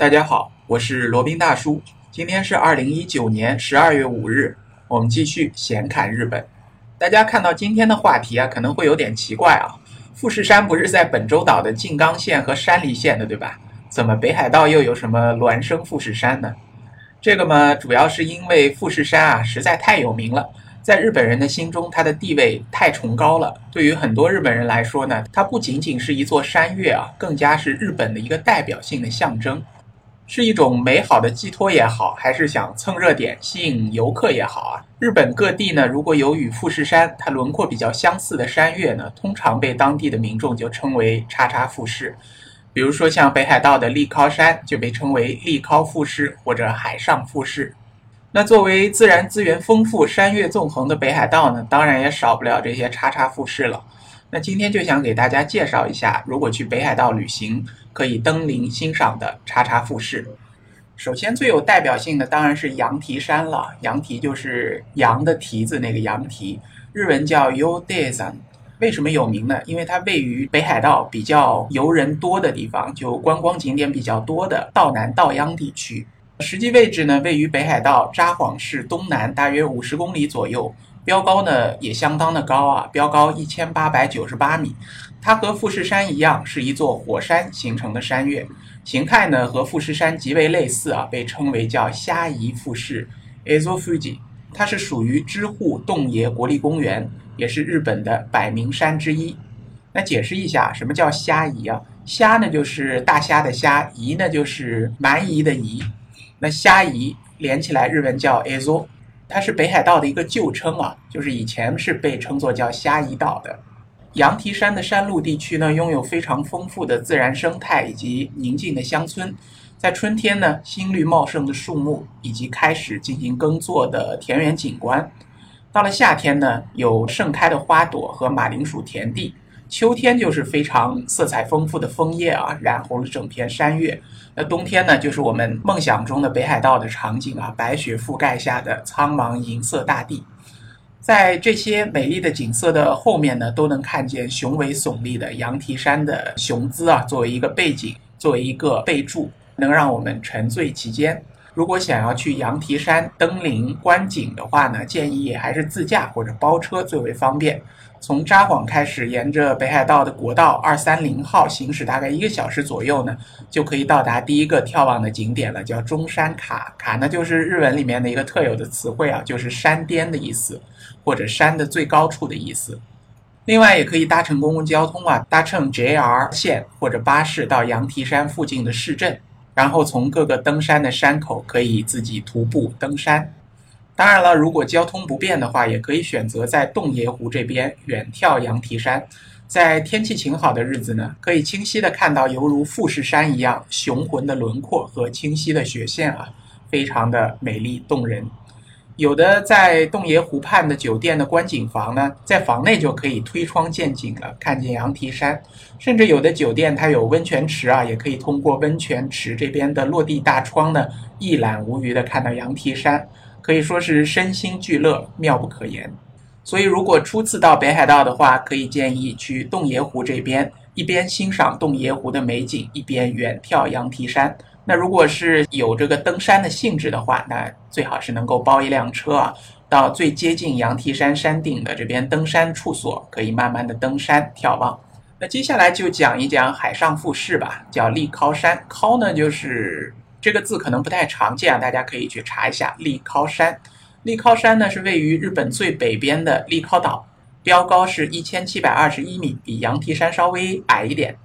大家好，我是罗宾大叔。今天是二零一九年十二月五日，我们继续闲侃日本。大家看到今天的话题啊，可能会有点奇怪啊。富士山不是在本州岛的静冈县和山梨县的，对吧？怎么北海道又有什么孪生富士山呢？这个嘛，主要是因为富士山啊实在太有名了，在日本人的心中，它的地位太崇高了。对于很多日本人来说呢，它不仅仅是一座山岳啊，更加是日本的一个代表性的象征。是一种美好的寄托也好，还是想蹭热点、吸引游客也好啊？日本各地呢，如果有与富士山它轮廓比较相似的山岳呢，通常被当地的民众就称为“叉叉富士”。比如说像北海道的立高山就被称为立高富士或者海上富士。那作为自然资源丰富、山岳纵横的北海道呢，当然也少不了这些叉叉富士了。那今天就想给大家介绍一下，如果去北海道旅行可以登临欣赏的叉叉富士。首先最有代表性的当然是羊蹄山了，羊蹄就是羊的蹄子那个羊蹄，日文叫 Yodesan。为什么有名呢？因为它位于北海道比较游人多的地方，就观光景点比较多的道南道央地区。实际位置呢，位于北海道札幌市东南大约五十公里左右。标高呢也相当的高啊，标高一千八百九十八米。它和富士山一样，是一座火山形成的山岳，形态呢和富士山极为类似啊，被称为叫虾夷富士 （Azo Fuji）。它是属于知户洞爷国立公园，也是日本的百名山之一。那解释一下，什么叫虾夷啊？虾呢就是大虾的虾，夷呢就是蛮夷的夷。那虾夷连起来，日文叫 Azo。它是北海道的一个旧称啊，就是以前是被称作叫虾夷岛的。羊蹄山的山路地区呢，拥有非常丰富的自然生态以及宁静的乡村。在春天呢，新绿茂盛的树木以及开始进行耕作的田园景观；到了夏天呢，有盛开的花朵和马铃薯田地。秋天就是非常色彩丰富的枫叶啊，染红了整片山岳。那冬天呢，就是我们梦想中的北海道的场景啊，白雪覆盖下的苍茫银色大地。在这些美丽的景色的后面呢，都能看见雄伟耸立的羊蹄山的雄姿啊，作为一个背景，作为一个备注，能让我们沉醉其间。如果想要去羊蹄山登临观景的话呢，建议还是自驾或者包车最为方便。从札幌开始，沿着北海道的国道二三零号行驶，大概一个小时左右呢，就可以到达第一个眺望的景点了，叫中山卡。卡呢就是日文里面的一个特有的词汇啊，就是山巅的意思，或者山的最高处的意思。另外，也可以搭乘公共交通啊，搭乘 JR 线或者巴士到羊蹄山附近的市镇。然后从各个登山的山口可以自己徒步登山。当然了，如果交通不便的话，也可以选择在洞爷湖这边远眺羊蹄山。在天气晴好的日子呢，可以清晰的看到犹如富士山一样雄浑的轮廓和清晰的雪线啊，非常的美丽动人。有的在洞爷湖畔的酒店的观景房呢，在房内就可以推窗见景了，看见羊蹄山。甚至有的酒店它有温泉池啊，也可以通过温泉池这边的落地大窗呢，一览无余的看到羊蹄山，可以说是身心俱乐，妙不可言。所以，如果初次到北海道的话，可以建议去洞爷湖这边，一边欣赏洞爷湖的美景，一边远眺羊蹄山。那如果是有这个登山的性质的话，那最好是能够包一辆车啊，到最接近羊蹄山山顶的这边登山处所，可以慢慢的登山眺望。那接下来就讲一讲海上富士吧，叫立靠山。靠呢就是这个字可能不太常见啊，大家可以去查一下立靠山。立靠山呢是位于日本最北边的立靠岛，标高是一千七百二十一米，比羊蹄山稍微矮一点。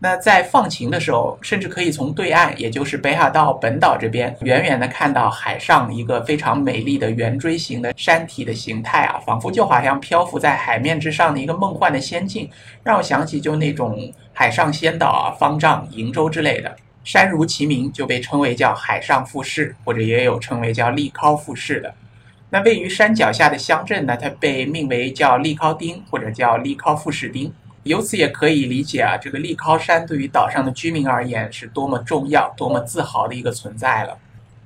那在放晴的时候，甚至可以从对岸，也就是北海道本岛这边，远远的看到海上一个非常美丽的圆锥形的山体的形态啊，仿佛就好像漂浮在海面之上的一个梦幻的仙境，让我想起就那种海上仙岛啊、方丈、瀛洲之类的。山如其名，就被称为叫海上富士，或者也有称为叫立高富士的。那位于山脚下的乡镇呢，它被命为叫立高町，或者叫立高富士町。由此也可以理解啊，这个立高山对于岛上的居民而言是多么重要、多么自豪的一个存在了。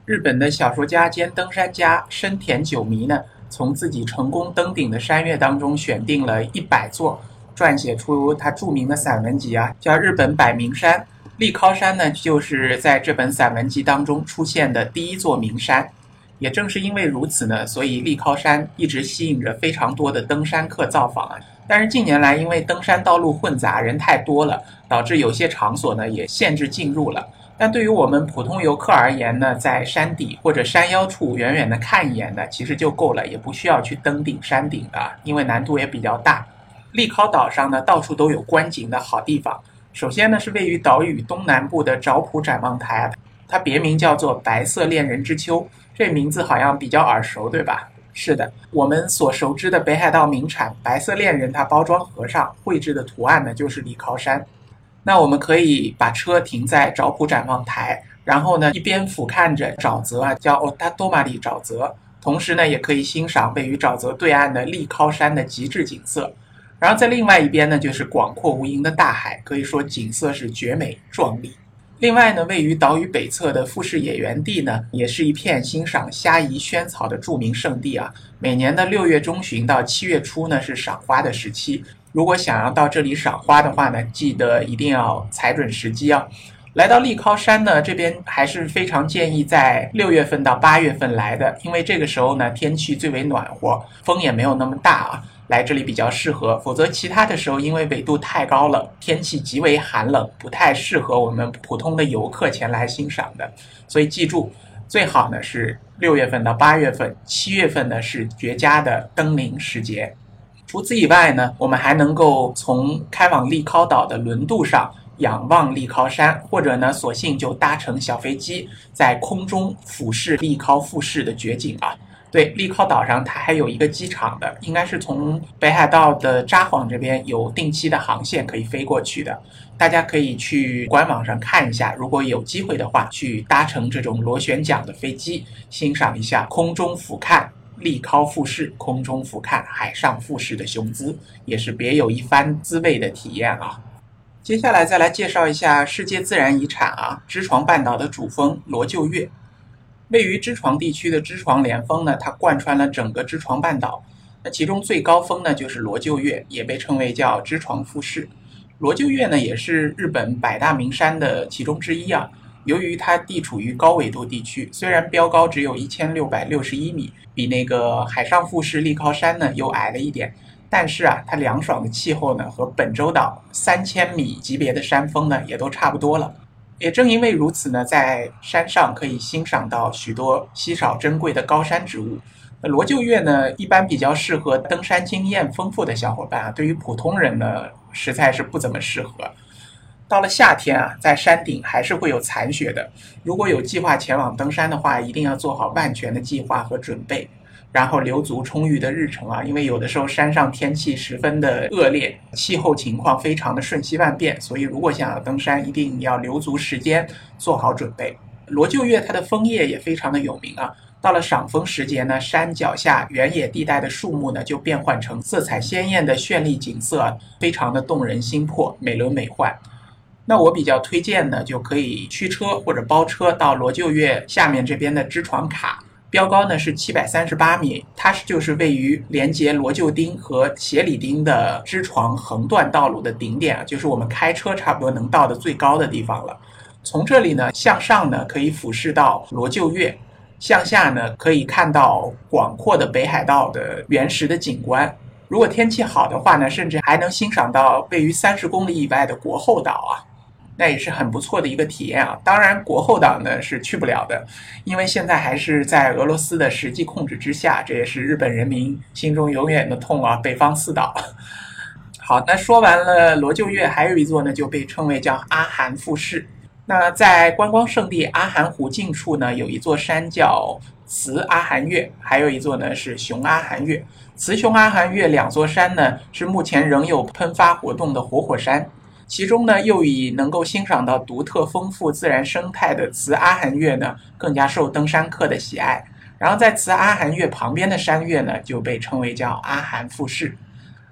日本的小说家兼登山家深田久弥呢，从自己成功登顶的山岳当中选定了一百座，撰写出他著名的散文集啊，叫《日本百名山》。立高山呢，就是在这本散文集当中出现的第一座名山。也正是因为如此呢，所以立靠山一直吸引着非常多的登山客造访啊。但是近年来，因为登山道路混杂，人太多了，导致有些场所呢也限制进入了。但对于我们普通游客而言呢，在山底或者山腰处远远的看一眼呢，其实就够了，也不需要去登顶山顶的，因为难度也比较大。立考岛上呢，到处都有观景的好地方。首先呢，是位于岛屿东南部的沼浦展望台，它别名叫做白色恋人之丘。这名字好像比较耳熟，对吧？是的，我们所熟知的北海道名产白色恋人，它包装盒上绘制的图案呢，就是立靠山。那我们可以把车停在沼浦展望台，然后呢，一边俯瞰着沼泽啊，叫 Otatoma 沼泽，同时呢，也可以欣赏位于沼泽对岸的立靠山的极致景色。然后在另外一边呢，就是广阔无垠的大海，可以说景色是绝美壮丽。另外呢，位于岛屿北侧的富士野原地呢，也是一片欣赏虾夷萱草的著名胜地啊。每年的六月中旬到七月初呢，是赏花的时期。如果想要到这里赏花的话呢，记得一定要踩准时机啊。来到立考山呢，这边还是非常建议在六月份到八月份来的，因为这个时候呢，天气最为暖和，风也没有那么大啊。来这里比较适合，否则其他的时候因为纬度太高了，天气极为寒冷，不太适合我们普通的游客前来欣赏的。所以记住，最好呢是六月份到八月份，七月份呢是绝佳的登临时节。除此以外呢，我们还能够从开往利考岛的轮渡上仰望利考山，或者呢索性就搭乘小飞机在空中俯视利考复式的绝景啊。对，立考岛上它还有一个机场的，应该是从北海道的札幌这边有定期的航线可以飞过去的，大家可以去官网上看一下。如果有机会的话，去搭乘这种螺旋桨的飞机，欣赏一下空中俯瞰立考复式、空中俯瞰海上富士的雄姿，也是别有一番滋味的体验啊。接下来再来介绍一下世界自然遗产啊，知床半岛的主峰罗臼岳。位于知床地区的知床连峰呢，它贯穿了整个知床半岛。那其中最高峰呢，就是罗臼岳，也被称为叫知床富士。罗臼岳呢，也是日本百大名山的其中之一啊。由于它地处于高纬度地区，虽然标高只有一千六百六十一米，比那个海上富士立考山呢又矮了一点，但是啊，它凉爽的气候呢，和本州岛三千米级别的山峰呢，也都差不多了。也正因为如此呢，在山上可以欣赏到许多稀少珍贵的高山植物。罗臼岳呢，一般比较适合登山经验丰富的小伙伴啊，对于普通人呢，实在是不怎么适合。到了夏天啊，在山顶还是会有残雪的。如果有计划前往登山的话，一定要做好万全的计划和准备。然后留足充裕的日程啊，因为有的时候山上天气十分的恶劣，气候情况非常的瞬息万变，所以如果想要登山，一定要留足时间，做好准备。罗臼岳它的枫叶也非常的有名啊，到了赏枫时节呢，山脚下原野地带的树木呢就变换成色彩鲜艳的绚丽景色，非常的动人心魄，美轮美奂。那我比较推荐呢，就可以驱车或者包车到罗臼岳下面这边的支床卡。标高呢是七百三十八米，它是就是位于连接罗臼町和斜里町的支床横断道路的顶点啊，就是我们开车差不多能到的最高的地方了。从这里呢向上呢可以俯视到罗臼岳，向下呢可以看到广阔的北海道的原始的景观。如果天气好的话呢，甚至还能欣赏到位于三十公里以外的国后岛啊。那也是很不错的一个体验啊！当然，国后岛呢是去不了的，因为现在还是在俄罗斯的实际控制之下，这也是日本人民心中永远的痛啊！北方四岛。好，那说完了罗臼岳，还有一座呢，就被称为叫阿寒富士。那在观光胜地阿寒湖近处呢，有一座山叫慈阿寒岳，还有一座呢是雄阿寒岳。雌雄阿寒岳两座山呢，是目前仍有喷发活动的活火山。其中呢，又以能够欣赏到独特丰富自然生态的慈阿寒岳呢，更加受登山客的喜爱。然后在慈阿寒岳旁边的山岳呢，就被称为叫阿寒富士。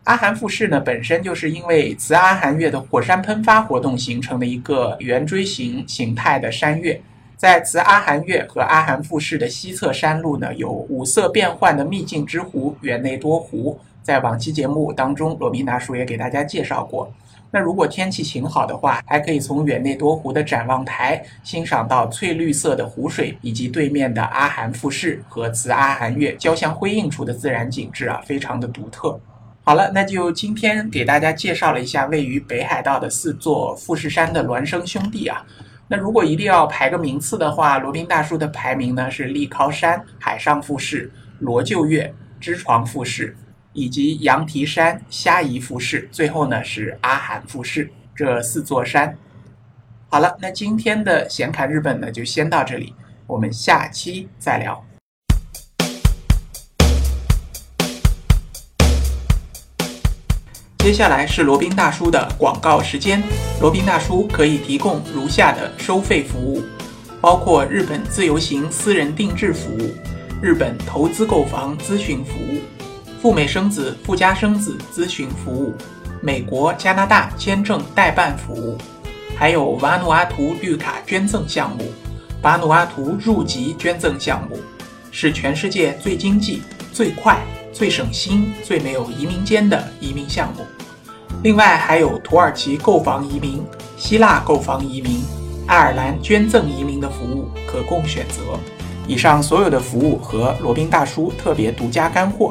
阿寒富士呢，本身就是因为慈阿寒岳的火山喷发活动形成的一个圆锥形形态的山岳。在慈阿寒岳和阿寒富士的西侧山路呢，有五色变幻的秘境之湖——园内多湖。在往期节目当中，罗宾达叔也给大家介绍过。那如果天气晴好的话，还可以从远内多湖的展望台欣赏到翠绿色的湖水，以及对面的阿寒富士和自阿寒月交相辉映出的自然景致啊，非常的独特。好了，那就今天给大家介绍了一下位于北海道的四座富士山的孪生兄弟啊。那如果一定要排个名次的话，罗宾大叔的排名呢是立靠山、海上富士、罗臼岳、支床富士。以及羊蹄山、虾夷富士，最后呢是阿寒富士这四座山。好了，那今天的闲侃日本呢就先到这里，我们下期再聊。接下来是罗宾大叔的广告时间。罗宾大叔可以提供如下的收费服务，包括日本自由行私人定制服务、日本投资购房咨询服务。赴美生子、赴加生子咨询服务，美国、加拿大签证代办服务，还有瓦努阿图绿卡捐赠项目、瓦努阿图入籍捐赠项目，是全世界最经济、最快、最省心、最没有移民间的移民项目。另外还有土耳其购房移民、希腊购房移民、爱尔兰捐赠移民的服务可供选择。以上所有的服务和罗宾大叔特别独家干货。